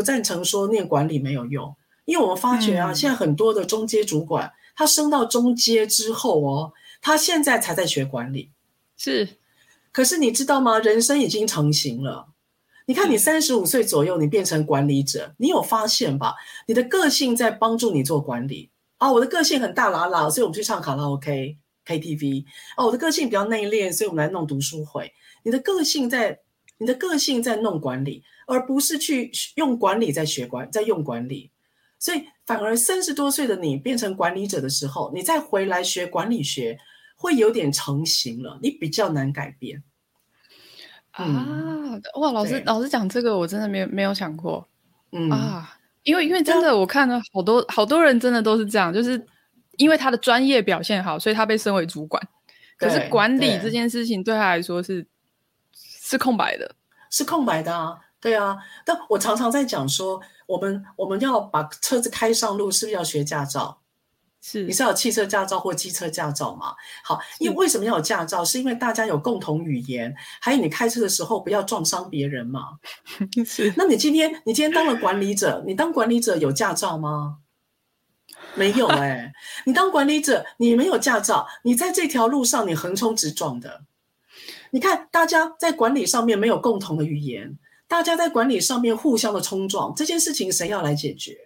不赞成说念管理没有用，因为我们发觉啊，嗯、现在很多的中阶主管，他升到中阶之后哦，他现在才在学管理。是，可是你知道吗？人生已经成型了。你看，你三十五岁左右，你变成管理者，你有发现吧？你的个性在帮助你做管理啊。我的个性很大喇喇，所以我们去唱卡拉 OK、KTV。哦，我的个性比较内敛，所以我们来弄读书会。你的个性在，你的个性在弄管理，而不是去用管理在学管，在用管理。所以反而三十多岁的你变成管理者的时候，你再回来学管理学，会有点成型了，你比较难改变。啊，哇，老师老师讲这个，我真的没有没有想过。嗯啊，因为因为真的，我看了好多好多人，真的都是这样，就是因为他的专业表现好，所以他被升为主管。可是管理这件事情对他来说是。是空白的，是空白的啊，对啊。但我常常在讲说，我们我们要把车子开上路，是不是要学驾照？是，你是要有汽车驾照或机车驾照吗？好，因为为什么要有驾照？是因为大家有共同语言，还有你开车的时候不要撞伤别人嘛。是。那你今天你今天当了管理者，你当管理者有驾照吗？没有哎、欸，你当管理者，你没有驾照，你在这条路上你横冲直撞的。你看，大家在管理上面没有共同的语言，大家在管理上面互相的冲撞，这件事情谁要来解决？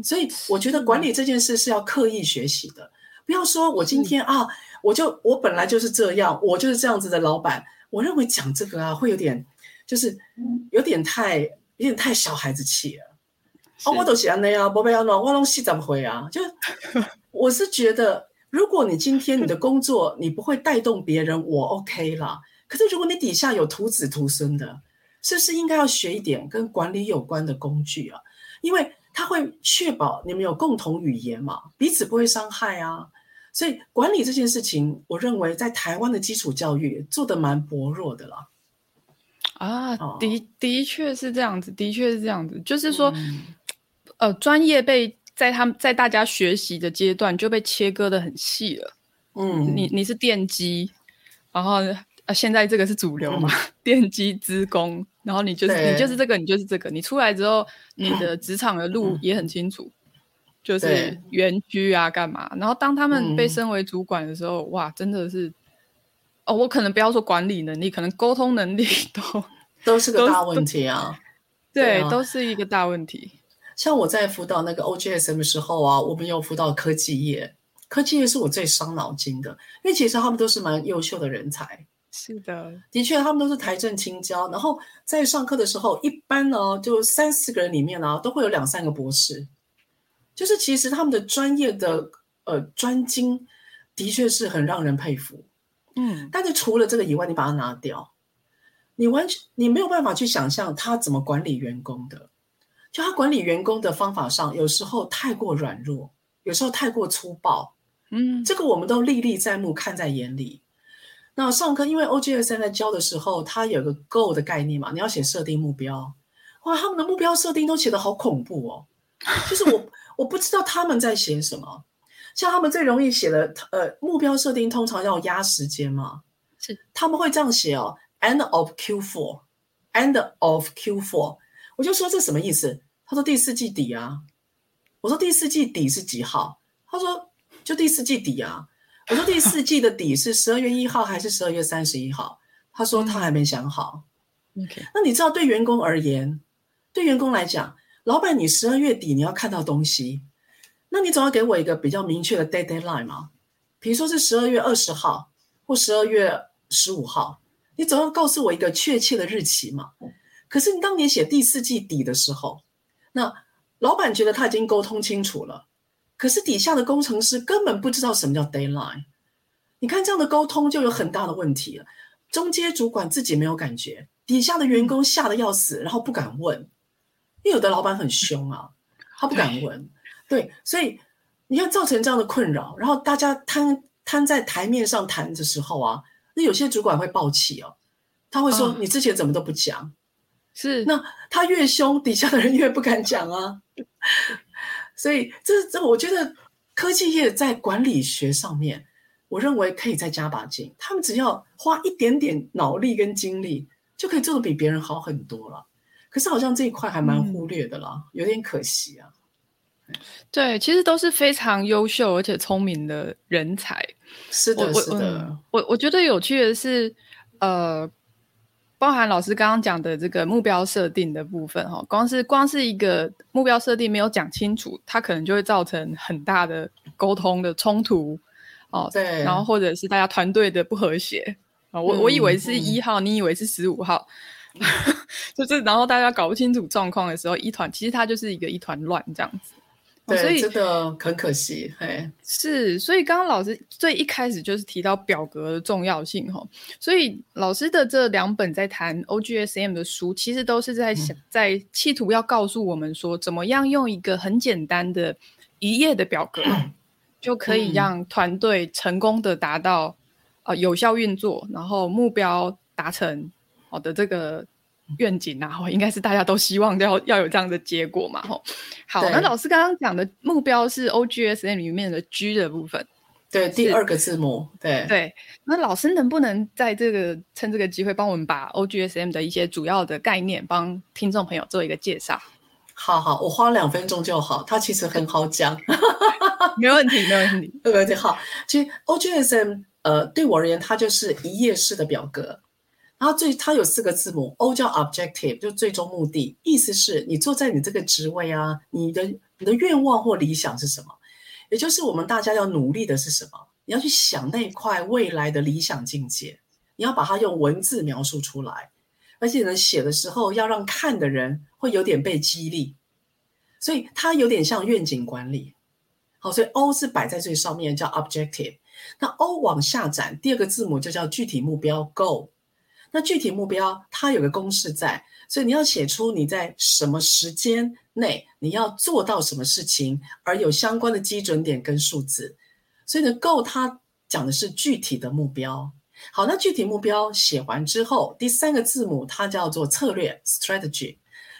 所以我觉得管理这件事是要刻意学习的，不要说我今天啊，我就我本来就是这样，我就是这样子的老板。我认为讲这个啊，会有点就是有点太有点太小孩子气了。哦，我都是这样啊，不要弄，我弄戏怎么回啊？就 我是觉得。如果你今天你的工作你不会带动别人，我 OK 了。可是如果你底下有徒子徒孙的，是不是应该要学一点跟管理有关的工具啊？因为它会确保你们有共同语言嘛，彼此不会伤害啊。所以管理这件事情，我认为在台湾的基础教育做的蛮薄弱的了。啊，的的确是这样子，的确是这样子，就是说，嗯、呃，专业被。在他们在大家学习的阶段就被切割的很细了。嗯，你你是电机，然后啊，现在这个是主流嘛？嗯、电机资工，然后你就是你就是这个，你就是这个。你出来之后，你的职场的路也很清楚，嗯、就是园区啊，干嘛？然后当他们被升为主管的时候，嗯、哇，真的是哦，我可能不要说管理能力，可能沟通能力 都都是个大问题啊。对，对啊、都是一个大问题。像我在辅导那个 OGSM 的时候啊，我们有辅导科技业，科技业是我最伤脑筋的，因为其实他们都是蛮优秀的人才。是的，的确，他们都是台正清交，然后在上课的时候，一般呢就三四个人里面呢、啊，都会有两三个博士，就是其实他们的专业的呃专精，的确是很让人佩服。嗯，但是除了这个以外，你把它拿掉，你完全你没有办法去想象他怎么管理员工的。就他管理员工的方法上，有时候太过软弱，有时候太过粗暴，嗯，这个我们都历历在目，看在眼里。那上课，因为 OGSM 在教的时候，它有个 goal 的概念嘛，你要写设定目标。哇，他们的目标设定都写的好恐怖哦，就是我我不知道他们在写什么。像他们最容易写的，呃，目标设定通常要压时间嘛，是他们会这样写哦，end of Q4，end of Q4。我就说这什么意思？他说第四季底啊。我说第四季底是几号？他说就第四季底啊。我说第四季的底是十二月一号还是十二月三十一号？他说他还没想好。OK，那你知道对员工而言，对员工来讲，老板你十二月底你要看到东西，那你总要给我一个比较明确的 deadline 嘛？比如说是十二月二十号或十二月十五号，你总要告诉我一个确切的日期嘛？可是你当年写第四季底的时候，那老板觉得他已经沟通清楚了，可是底下的工程师根本不知道什么叫 deadline。你看这样的沟通就有很大的问题了。中间主管自己没有感觉，底下的员工吓得要死，然后不敢问，因为有的老板很凶啊，他不敢问。对，所以你看造成这样的困扰，然后大家摊摊在台面上谈的时候啊，那有些主管会爆气哦，他会说：“你之前怎么都不讲？”是，那他越凶，底下的人越不敢讲啊。所以这这，我觉得科技业在管理学上面，我认为可以再加把劲。他们只要花一点点脑力跟精力，就可以做的比别人好很多了。可是好像这一块还蛮忽略的啦，嗯、有点可惜啊。对，其实都是非常优秀而且聪明的人才。是的，是的。我我觉得有趣的是，呃，包含老师刚刚讲的这个目标设定的部分哈，光是光是一个目标设定没有讲清楚，它可能就会造成很大的沟通的冲突哦。对，然后或者是大家团队的不和谐啊。我、嗯、我以为是一号，嗯、你以为是十五号，就是然后大家搞不清楚状况的时候，一团其实它就是一个一团乱这样子。对，所以真的很可惜，嘿，是，所以刚刚老师最一开始就是提到表格的重要性，哈，所以老师的这两本在谈 OGSM 的书，其实都是在想，在企图要告诉我们说，怎么样用一个很简单的一页的表格，就可以让团队成功的达到呃有效运作，然后目标达成好的这个。愿景啊，应该是大家都希望要要有这样的结果嘛，吼。好，那老师刚刚讲的目标是 OGSM 里面的 G 的部分，对，第二个字母，对对。那老师能不能在这个趁这个机会帮我们把 OGSM 的一些主要的概念帮听众朋友做一个介绍？好好，我花两分钟就好，它其实很好讲，没问题，没问题，没问题。好，其实 OGSM 呃，对我而言，它就是一页式的表格。然后最，它有四个字母，O 叫 objective，就最终目的，意思是你坐在你这个职位啊，你的你的愿望或理想是什么？也就是我们大家要努力的是什么？你要去想那一块未来的理想境界，你要把它用文字描述出来，而且呢，写的时候要让看的人会有点被激励，所以它有点像愿景管理。好，所以 O 是摆在最上面，叫 objective。那 O 往下展，第二个字母就叫具体目标，Go。那具体目标，它有个公式在，所以你要写出你在什么时间内你要做到什么事情，而有相关的基准点跟数字。所以呢，Go 它讲的是具体的目标。好，那具体目标写完之后，第三个字母它叫做策略 （strategy）。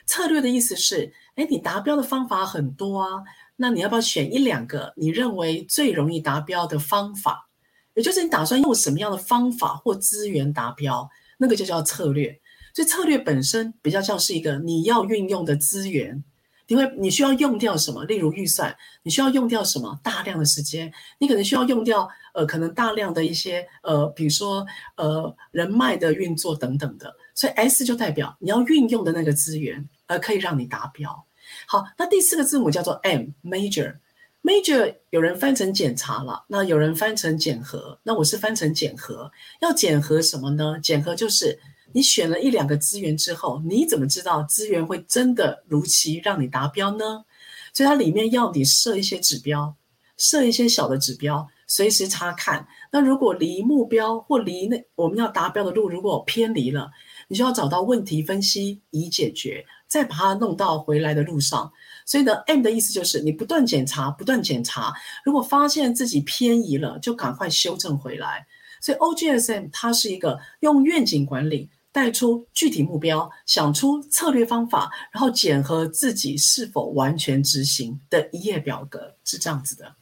策略的意思是，哎，你达标的方法很多啊，那你要不要选一两个你认为最容易达标的方法？也就是你打算用什么样的方法或资源达标？那个就叫策略，所以策略本身比较像是一个你要运用的资源，因为你需要用掉什么，例如预算，你需要用掉什么大量的时间，你可能需要用掉呃可能大量的一些呃比如说呃人脉的运作等等的，所以 S 就代表你要运用的那个资源，而可以让你达标。好，那第四个字母叫做 M，Major。Major 有人翻成检查了，那有人翻成检核，那我是翻成检核。要检核什么呢？检核就是你选了一两个资源之后，你怎么知道资源会真的如期让你达标呢？所以它里面要你设一些指标，设一些小的指标，随时查看。那如果离目标或离那我们要达标的路如果偏离了，你就要找到问题分析以解决，再把它弄到回来的路上。所以呢，M 的意思就是你不断检查，不断检查。如果发现自己偏移了，就赶快修正回来。所以 OGSM 它是一个用愿景管理带出具体目标，想出策略方法，然后检核自己是否完全执行的一页表格，是这样子的。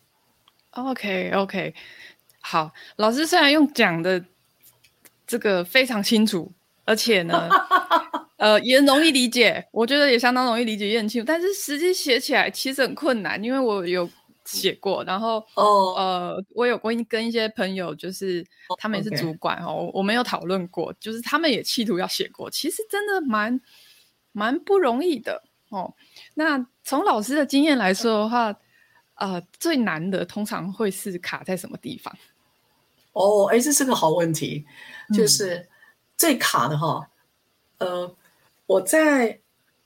OK OK，好，老师虽然用讲的这个非常清楚，而且呢。呃，也容易理解，我觉得也相当容易理解，也很清楚。但是实际写起来其实很困难，因为我有写过，然后哦，oh. 呃，我有过跟一些朋友，就是他们也是主管哦，oh. 我们有讨论过，就是他们也企图要写过，其实真的蛮蛮不容易的哦。那从老师的经验来说的话，呃，最难的通常会是卡在什么地方？哦，哎，这是个好问题，就是最卡的哈，嗯、呃。我在，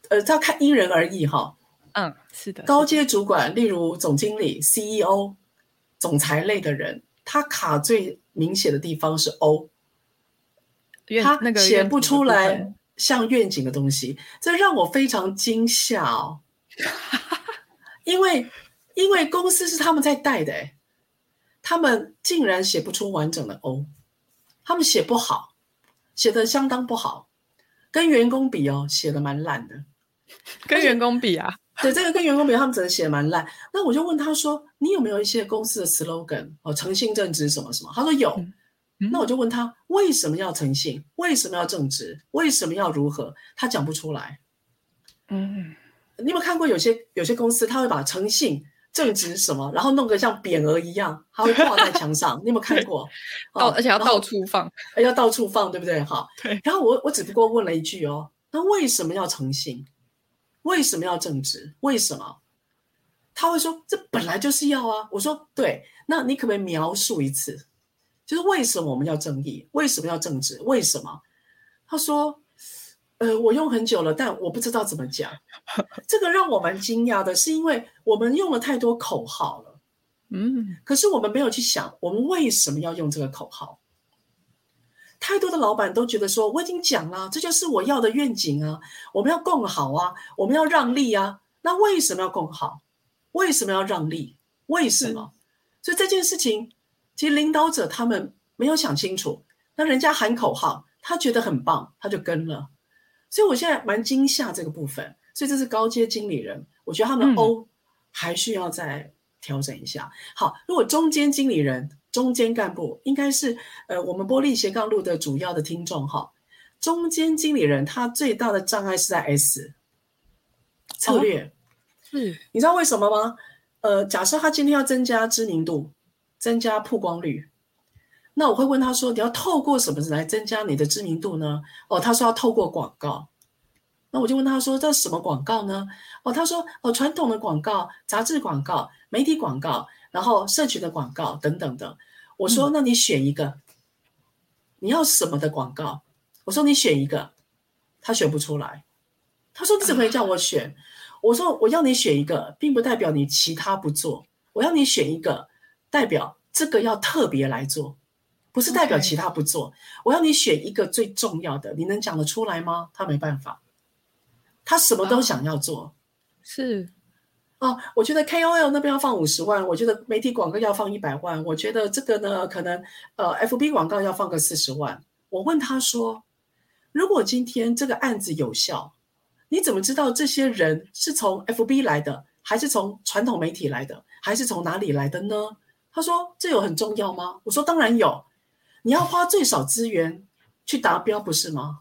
呃，要看因人而异哈。嗯，是的。高阶主管，例如总经理、CEO、总裁类的人，他卡最明显的地方是 O，他写不出来像愿景的东西，这让我非常惊吓哦。因为，因为公司是他们在带的，诶，他们竟然写不出完整的 O，他们写不好，写的相当不好。跟员工比哦，写的蛮烂的。跟员工比啊？对，这个跟员工比，他们真的写的蛮烂。那我就问他说：“你有没有一些公司的 slogan 哦，诚信正直什么什么？”他说有。嗯嗯、那我就问他为什么要诚信？为什么要正直？为什么要如何？他讲不出来。嗯，你有没有看过有些有些公司他会把诚信、正直什么，然后弄个像匾额一样，他会挂在墙上。你有没有看过？到而且要到处放，要到处放，对不对？好，对。然后我我只不过问了一句哦，那为什么要诚信？为什么要正直？为什么？他会说这本来就是要啊。我说对，那你可不可以描述一次？就是为什么我们要正义？为什么要正直？为什么？他说，呃，我用很久了，但我不知道怎么讲。这个让我蛮惊讶的，是因为我们用了太多口号了，嗯，可是我们没有去想，我们为什么要用这个口号？太多的老板都觉得说，我已经讲了，这就是我要的愿景啊，我们要共好啊，我们要让利啊。那为什么要共好？为什么要让利？为什么？所以这件事情。其实领导者他们没有想清楚，那人家喊口号，他觉得很棒，他就跟了。所以我现在蛮惊吓这个部分。所以这是高阶经理人，我觉得他们 O 还需要再调整一下。嗯、好，如果中间经理人、中间干部，应该是呃我们玻璃斜杠路的主要的听众哈。中间经理人他最大的障碍是在 S 策略，是、哦、你知道为什么吗？呃，假设他今天要增加知名度。增加曝光率，那我会问他说：“你要透过什么来增加你的知名度呢？”哦，他说要透过广告。那我就问他说：“这是什么广告呢？”哦，他说：“哦，传统的广告、杂志广告、媒体广告，然后社群的广告等等的。”我说：“那你选一个，嗯、你要什么的广告？”我说：“你选一个。”他选不出来。他说：“你怎么会叫我选？”我说：“我要你选一个，并不代表你其他不做。我要你选一个。”代表这个要特别来做，不是代表其他不做。我要你选一个最重要的，你能讲得出来吗？他没办法，他什么都想要做。Oh. 是哦，我觉得 KOL 那边要放五十万，我觉得媒体广告要放一百万，我觉得这个呢，可能呃 FB 广告要放个四十万。我问他说，如果今天这个案子有效，你怎么知道这些人是从 FB 来的，还是从传统媒体来的，还是从哪里来的呢？他说：“这有很重要吗？”我说：“当然有，你要花最少资源去达标，不是吗？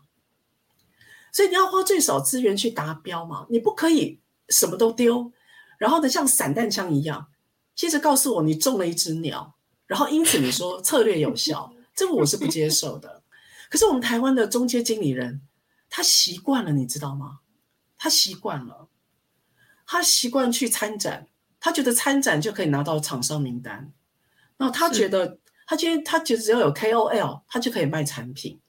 所以你要花最少资源去达标嘛，你不可以什么都丢，然后呢，像散弹枪一样，接着告诉我你中了一只鸟，然后因此你说策略有效，这个我是不接受的。可是我们台湾的中介经理人，他习惯了，你知道吗？他习惯了，他习惯去参展，他觉得参展就可以拿到厂商名单。”那他觉得，他今天他觉得只要有 KOL，他就可以卖产品。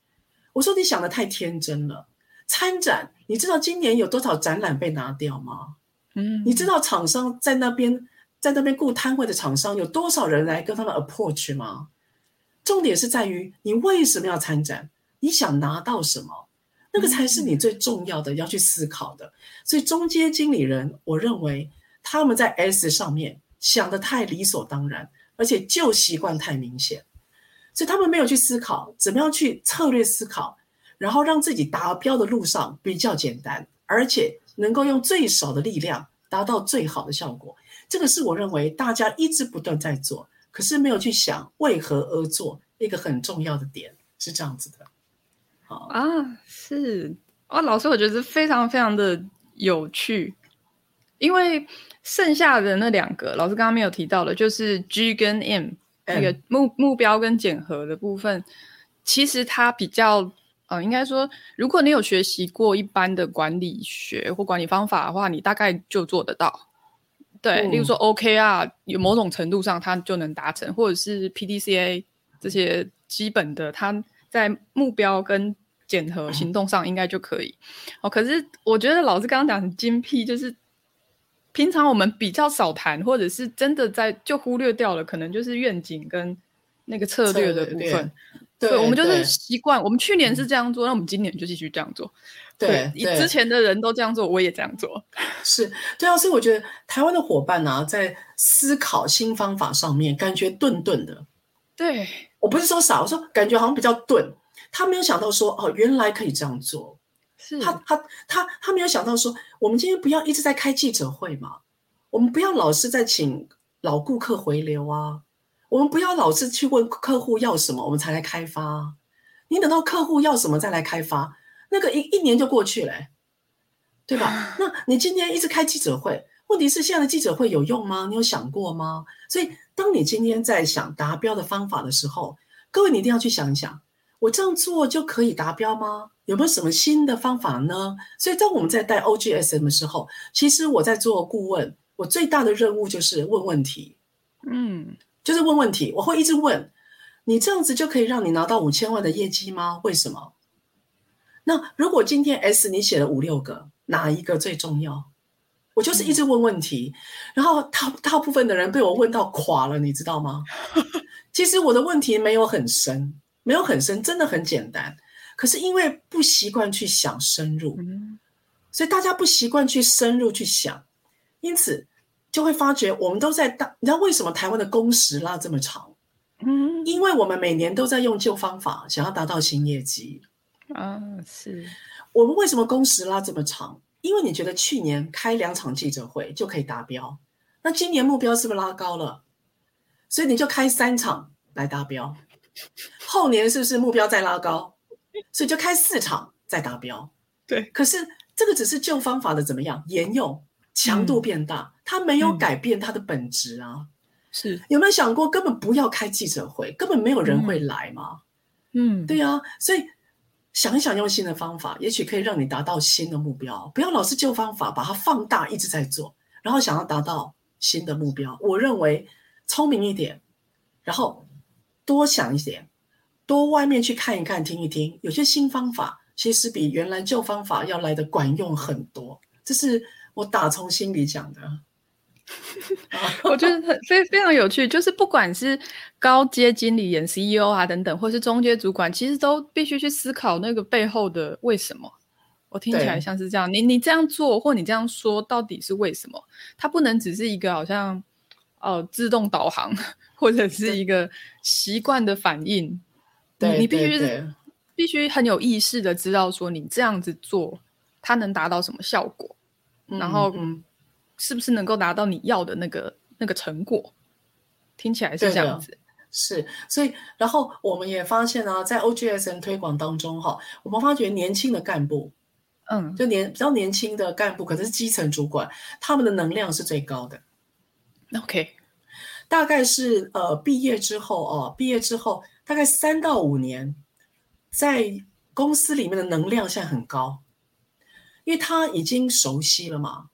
我说你想的太天真了。参展，你知道今年有多少展览被拿掉吗？嗯，你知道厂商在那边在那边雇摊位的厂商有多少人来跟他们 approach 吗？重点是在于你为什么要参展？你想拿到什么？那个才是你最重要的要去思考的。所以中间经理人，我认为他们在 S 上面想的太理所当然。而且旧习惯太明显，所以他们没有去思考怎么样去策略思考，然后让自己达标的路上比较简单，而且能够用最少的力量达到最好的效果。这个是我认为大家一直不断在做，可是没有去想为何而做，一个很重要的点是这样子的。好啊，是啊，老师，我觉得非常非常的有趣，因为。剩下的那两个，老师刚刚没有提到的，就是 G 跟 M 那个目目标跟检核的部分，其实它比较，呃，应该说，如果你有学习过一般的管理学或管理方法的话，你大概就做得到。对，嗯、例如说 OKR，有某种程度上它就能达成，或者是 PDCA 这些基本的，它在目标跟检核行动上应该就可以。哦，可是我觉得老师刚刚讲很精辟，就是。平常我们比较少谈，或者是真的在就忽略掉了，可能就是愿景跟那个策略的部分。对，对，我们就是习惯，我们去年是这样做，那我们今年就继续这样做。对，以之前的人都这样做，我也这样做。是，对啊，所以我觉得台湾的伙伴啊，在思考新方法上面，感觉顿顿的。对，我不是说傻，我说感觉好像比较钝。他没有想到说，哦，原来可以这样做。是他他他他没有想到说，我们今天不要一直在开记者会嘛，我们不要老是在请老顾客回流啊，我们不要老是去问客户要什么，我们才来开发。你等到客户要什么再来开发，那个一一年就过去了。对吧？那你今天一直开记者会，问题是现在的记者会有用吗？你有想过吗？所以，当你今天在想达标的方法的时候，各位你一定要去想一想，我这样做就可以达标吗？有没有什么新的方法呢？所以，当我们在带 OGSM 的时候，其实我在做顾问，我最大的任务就是问问题，嗯，就是问问题，我会一直问，你这样子就可以让你拿到五千万的业绩吗？为什么？那如果今天 S 你写了五六个，哪一个最重要？我就是一直问问题，嗯、然后大大部分的人被我问到垮了，你知道吗？其实我的问题没有很深，没有很深，真的很简单。可是因为不习惯去想深入，嗯、所以大家不习惯去深入去想，因此就会发觉我们都在大。你知道为什么台湾的工时拉这么长？嗯，因为我们每年都在用旧方法，想要达到新业绩。啊，是我们为什么工时拉这么长？因为你觉得去年开两场记者会就可以达标，那今年目标是不是拉高了？所以你就开三场来达标，后年是不是目标再拉高？所以就开四场再达标。对，可是这个只是旧方法的怎么样沿用，强度变大，嗯、它没有改变它的本质啊。嗯、是有没有想过根本不要开记者会，根本没有人会来嘛？嗯，对啊，所以。想一想，用新的方法，也许可以让你达到新的目标。不要老是旧方法，把它放大，一直在做，然后想要达到新的目标。我认为聪明一点，然后多想一点，多外面去看一看、听一听，有些新方法其实比原来旧方法要来的管用很多。这是我打从心里讲的。我觉得很非非常有趣，就是不管是高阶经理、演 CEO 啊等等，或是中阶主管，其实都必须去思考那个背后的为什么。我听起来像是这样，你你这样做或你这样说，到底是为什么？它不能只是一个好像呃自动导航，或者是一个习惯的反应。对，你必须是必须很有意识的知道说，你这样子做，它能达到什么效果，嗯、然后嗯。是不是能够达到你要的那个那个成果？听起来是这样子，是。所以，然后我们也发现啊，在 OGSN 推广当中，哈，我们发觉年轻的干部，嗯，就年比较年轻的干部，可能是基层主管，他们的能量是最高的。OK，大概是呃毕业之后哦，毕业之后大概三到五年，在公司里面的能量现在很高，因为他已经熟悉了嘛。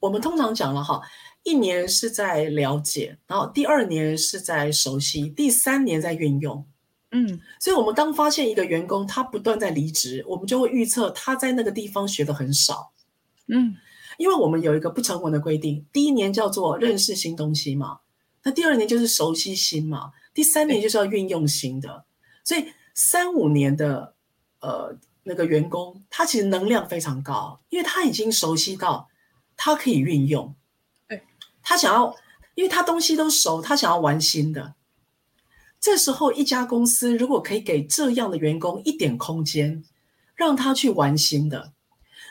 我们通常讲了哈，一年是在了解，然后第二年是在熟悉，第三年在运用。嗯，所以，我们当发现一个员工他不断在离职，我们就会预测他在那个地方学的很少。嗯，因为我们有一个不成文的规定，第一年叫做认识新东西嘛，那第二年就是熟悉新嘛，第三年就是要运用新的。所以三五年的呃那个员工，他其实能量非常高，因为他已经熟悉到。他可以运用，对，他想要，因为他东西都熟，他想要玩新的。这时候，一家公司如果可以给这样的员工一点空间，让他去玩新的，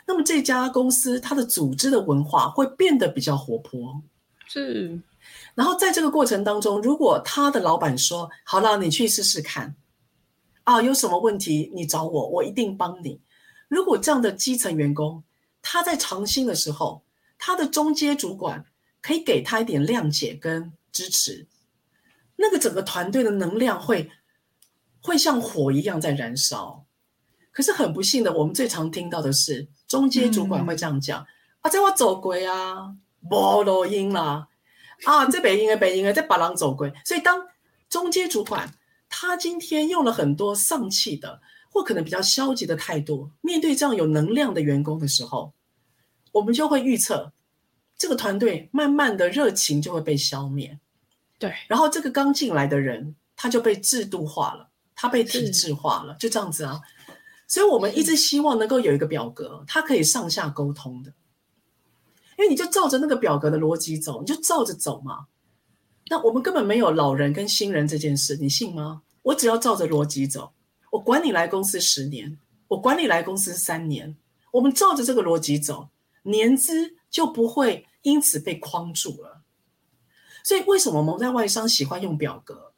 那么这家公司它的组织的文化会变得比较活泼。是，然后在这个过程当中，如果他的老板说：“好了，你去试试看，啊，有什么问题你找我，我一定帮你。”如果这样的基层员工他在尝新的时候，他的中阶主管可以给他一点谅解跟支持，那个整个团队的能量会会像火一样在燃烧。可是很不幸的，我们最常听到的是中阶主管会这样讲：“嗯、啊，这我走鬼啊，没路用啦，啊，这北京的北京的在把狼走鬼。”所以当中阶主管他今天用了很多丧气的或可能比较消极的态度，面对这样有能量的员工的时候。我们就会预测，这个团队慢慢的热情就会被消灭，对。然后这个刚进来的人，他就被制度化了，他被体制化了，就这样子啊。所以我们一直希望能够有一个表格，它可以上下沟通的，因为你就照着那个表格的逻辑走，你就照着走嘛。那我们根本没有老人跟新人这件事，你信吗？我只要照着逻辑走，我管你来公司十年，我管你来公司三年，我们照着这个逻辑走。年资就不会因此被框住了，所以为什么我们在外商喜欢用表格？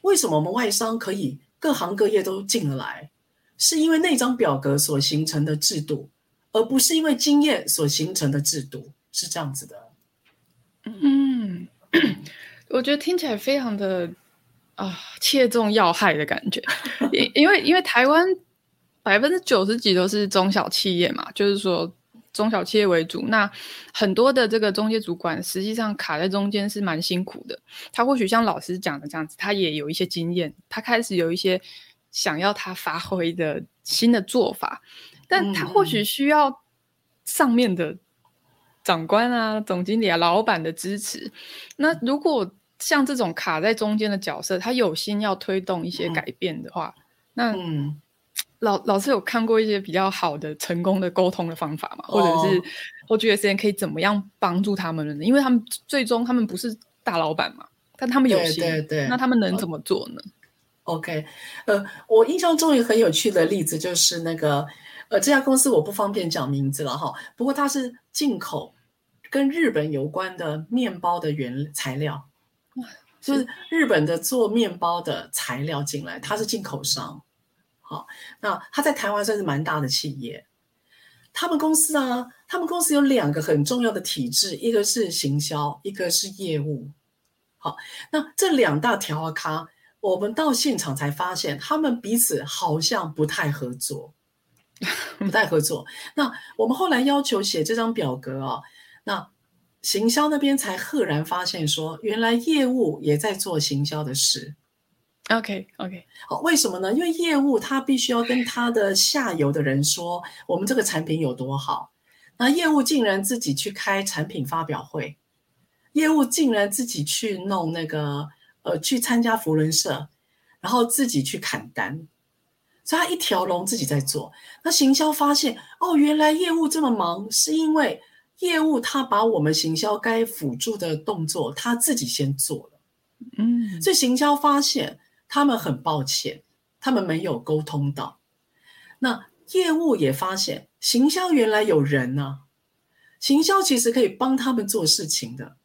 为什么我们外商可以各行各业都进得来？是因为那张表格所形成的制度，而不是因为经验所形成的制度，是这样子的。嗯，我觉得听起来非常的啊切中要害的感觉，因因为因为台湾百分之九十几都是中小企业嘛，就是说中小企业为主，那很多的这个中介主管实际上卡在中间是蛮辛苦的。他或许像老师讲的这样子，他也有一些经验，他开始有一些想要他发挥的新的做法。但他或许需要上面的长官啊、嗯、总经理啊、老板的支持。那如果像这种卡在中间的角色，他有心要推动一些改变的话，嗯、那老老师有看过一些比较好的、成功的沟通的方法吗？哦、或者是我觉得时间可以怎么样帮助他们呢？因为他们最终他们不是大老板嘛，但他们有心，对对对，那他们能怎么做呢？OK，呃，我印象中一个很有趣的例子就是那个。呃，这家公司我不方便讲名字了哈。不过它是进口跟日本有关的面包的原材料，就是日本的做面包的材料进来，它是进口商。好，那它在台湾算是蛮大的企业。他们公司啊，他们公司有两个很重要的体制，一个是行销，一个是业务。好，那这两大条啊卡，我们到现场才发现，他们彼此好像不太合作。不太合作。那我们后来要求写这张表格哦，那行销那边才赫然发现说，原来业务也在做行销的事。OK OK，好，为什么呢？因为业务他必须要跟他的下游的人说，我们这个产品有多好。那业务竟然自己去开产品发表会，业务竟然自己去弄那个呃，去参加福伦社，然后自己去砍单。所以他一条龙自己在做，那行销发现哦，原来业务这么忙，是因为业务他把我们行销该辅助的动作他自己先做了，嗯，所以行销发现他们很抱歉，他们没有沟通到，那业务也发现行销原来有人呢、啊，行销其实可以帮他们做事情的，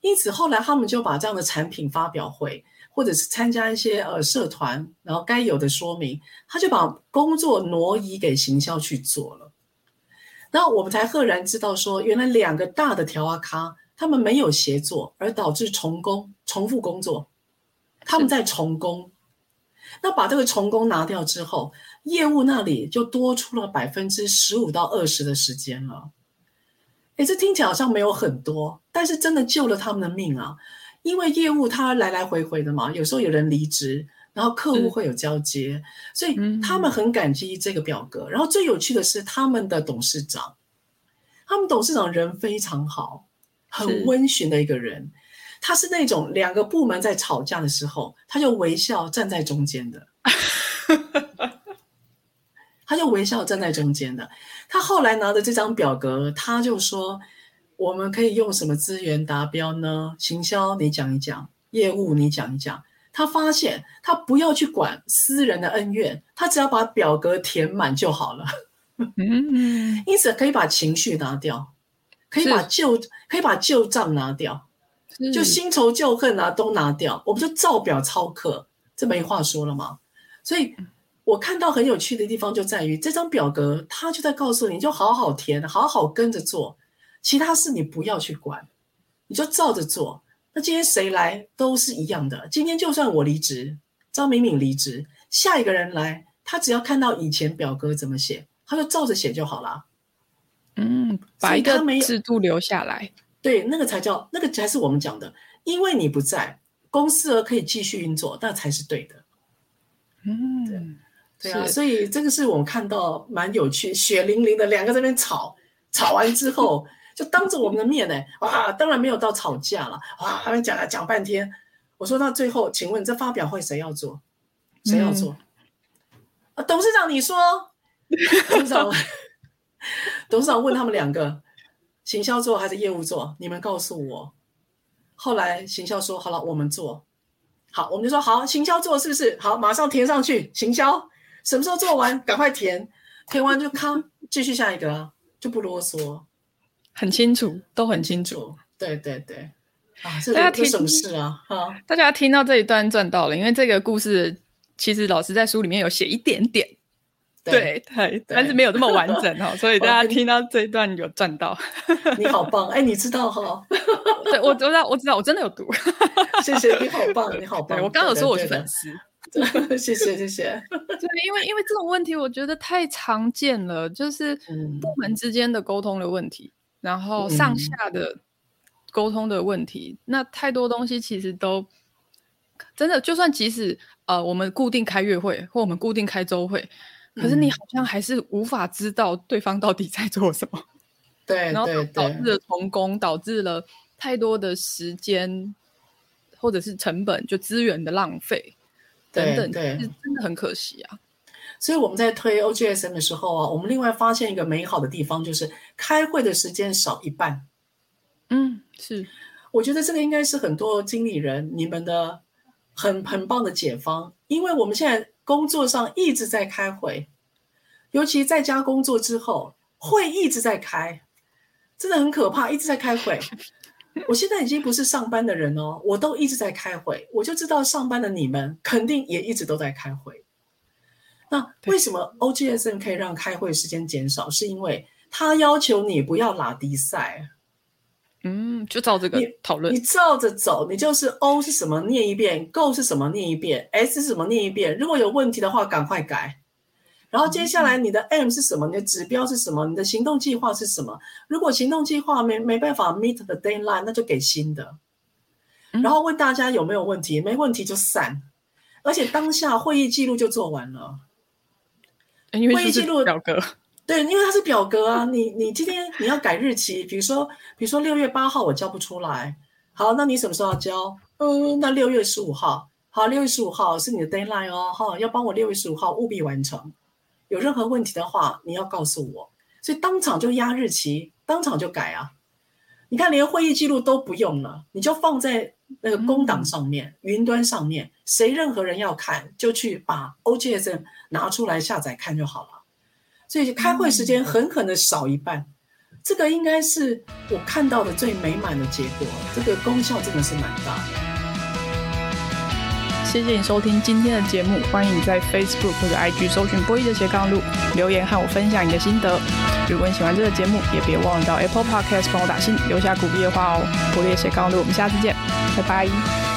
因此后来他们就把这样的产品发表会。或者是参加一些呃社团，然后该有的说明，他就把工作挪移给行销去做了。然后我们才赫然知道说，原来两个大的条啊咖，他们没有协作，而导致重工、重复工作。他们在重工，那把这个重工拿掉之后，业务那里就多出了百分之十五到二十的时间了。诶，这听起来好像没有很多，但是真的救了他们的命啊！因为业务它来来回回的嘛，有时候有人离职，然后客户会有交接，嗯、所以他们很感激这个表格。嗯、然后最有趣的是他们的董事长，他们董事长人非常好，很温驯的一个人。是他是那种两个部门在吵架的时候，他就微笑站在中间的，他就微笑站在中间的。他后来拿着这张表格，他就说。我们可以用什么资源达标呢？行销你讲一讲，业务你讲一讲。他发现他不要去管私人的恩怨，他只要把表格填满就好了。嗯，因此可以把情绪拿掉，可以把旧可以把旧账拿掉，就新仇旧恨啊都拿掉，我们就照表操课，这没话说了吗？所以我看到很有趣的地方就在于这张表格，他就在告诉你，就好好填，好好跟着做。其他事你不要去管，你就照着做。那今天谁来都是一样的。今天就算我离职，张敏敏离职，下一个人来，他只要看到以前表格怎么写，他就照着写就好了。嗯，把一个制度留下来，对，那个才叫那个才是我们讲的。因为你不在，公司而可以继续运作，那才是对的。嗯，对，啊，所以这个是我们看到蛮有趣，血淋淋的两个在那边吵，吵完之后。就当着我们的面呢，哇，当然没有到吵架了，哇，他们讲了讲半天，我说到最后，请问这发表会谁要做？谁要做？嗯、董事长你说，董事长，董事长问他们两个，行销做还是业务做？你们告诉我。后来行销说好了，我们做，好，我们就说好，行销做是不是？好，马上填上去。行销什么时候做完？赶快填，填完就康，继续下一个，就不啰嗦。很清楚，都很清楚。对对对，啊，大家听什么事啊？哈，大家听到这一段赚到了，因为这个故事其实老师在书里面有写一点点，对对，但是没有这么完整哈，所以大家听到这一段有赚到。你好棒，哎，你知道哈？对，我知道，我知道，我真的有读。谢谢，你好棒，你好棒。我刚刚有说我是粉丝。谢谢，谢谢。对，因为因为这种问题，我觉得太常见了，就是部门之间的沟通的问题，然后上下的沟通的问题，那太多东西其实都真的，就算即使呃我们固定开月会或我们固定开周会。可是你好像还是无法知道对方到底在做什么，对，然后导致了重工，导致了太多的时间或者是成本，就资源的浪费等等，对，是真的很可惜啊。所以我们在推 OGSM 的时候啊，我们另外发现一个美好的地方，就是开会的时间少一半。嗯，是，我觉得这个应该是很多经理人你们的很很棒的解方，因为我们现在。工作上一直在开会，尤其在家工作之后，会一直在开，真的很可怕，一直在开会。我现在已经不是上班的人哦，我都一直在开会，我就知道上班的你们肯定也一直都在开会。那为什么 OGSN 可以让开会时间减少？是因为他要求你不要拉低赛。嗯，就照这个讨论，你照着走，你就是 O 是什么念一遍，Go 是什么念一遍，S 是什么念一遍。如果有问题的话，赶快改。然后接下来你的 M 是什么？你的指标是什么？你的行动计划是什么？如果行动计划没没办法 meet the deadline，那就给新的。然后问大家有没有问题，没问题就散。而且当下会议记录就做完了，会议记录表格。对，因为它是表格啊，你你今天你要改日期，比如说比如说六月八号我交不出来，好，那你什么时候要交？嗯，那六月十五号，好，六月十五号是你的 deadline 哦，哈，要帮我六月十五号务必完成。有任何问题的话，你要告诉我，所以当场就压日期，当场就改啊。你看，连会议记录都不用了，你就放在那个工档上面，嗯、云端上面，谁任何人要看，就去把 OGSM 拿出来下载看就好了。所以开会时间狠狠的少一半，嗯、这个应该是我看到的最美满的结果。这个功效真的是蛮大的。谢谢你收听今天的节目，欢迎你在 Facebook 或者 IG 搜寻波莉的斜杠路留言和我分享你的心得。如果你喜欢这个节目，也别忘了到 Apple Podcast 帮我打星，留下鼓励的话哦。波莉斜杠路，我们下次见，拜拜。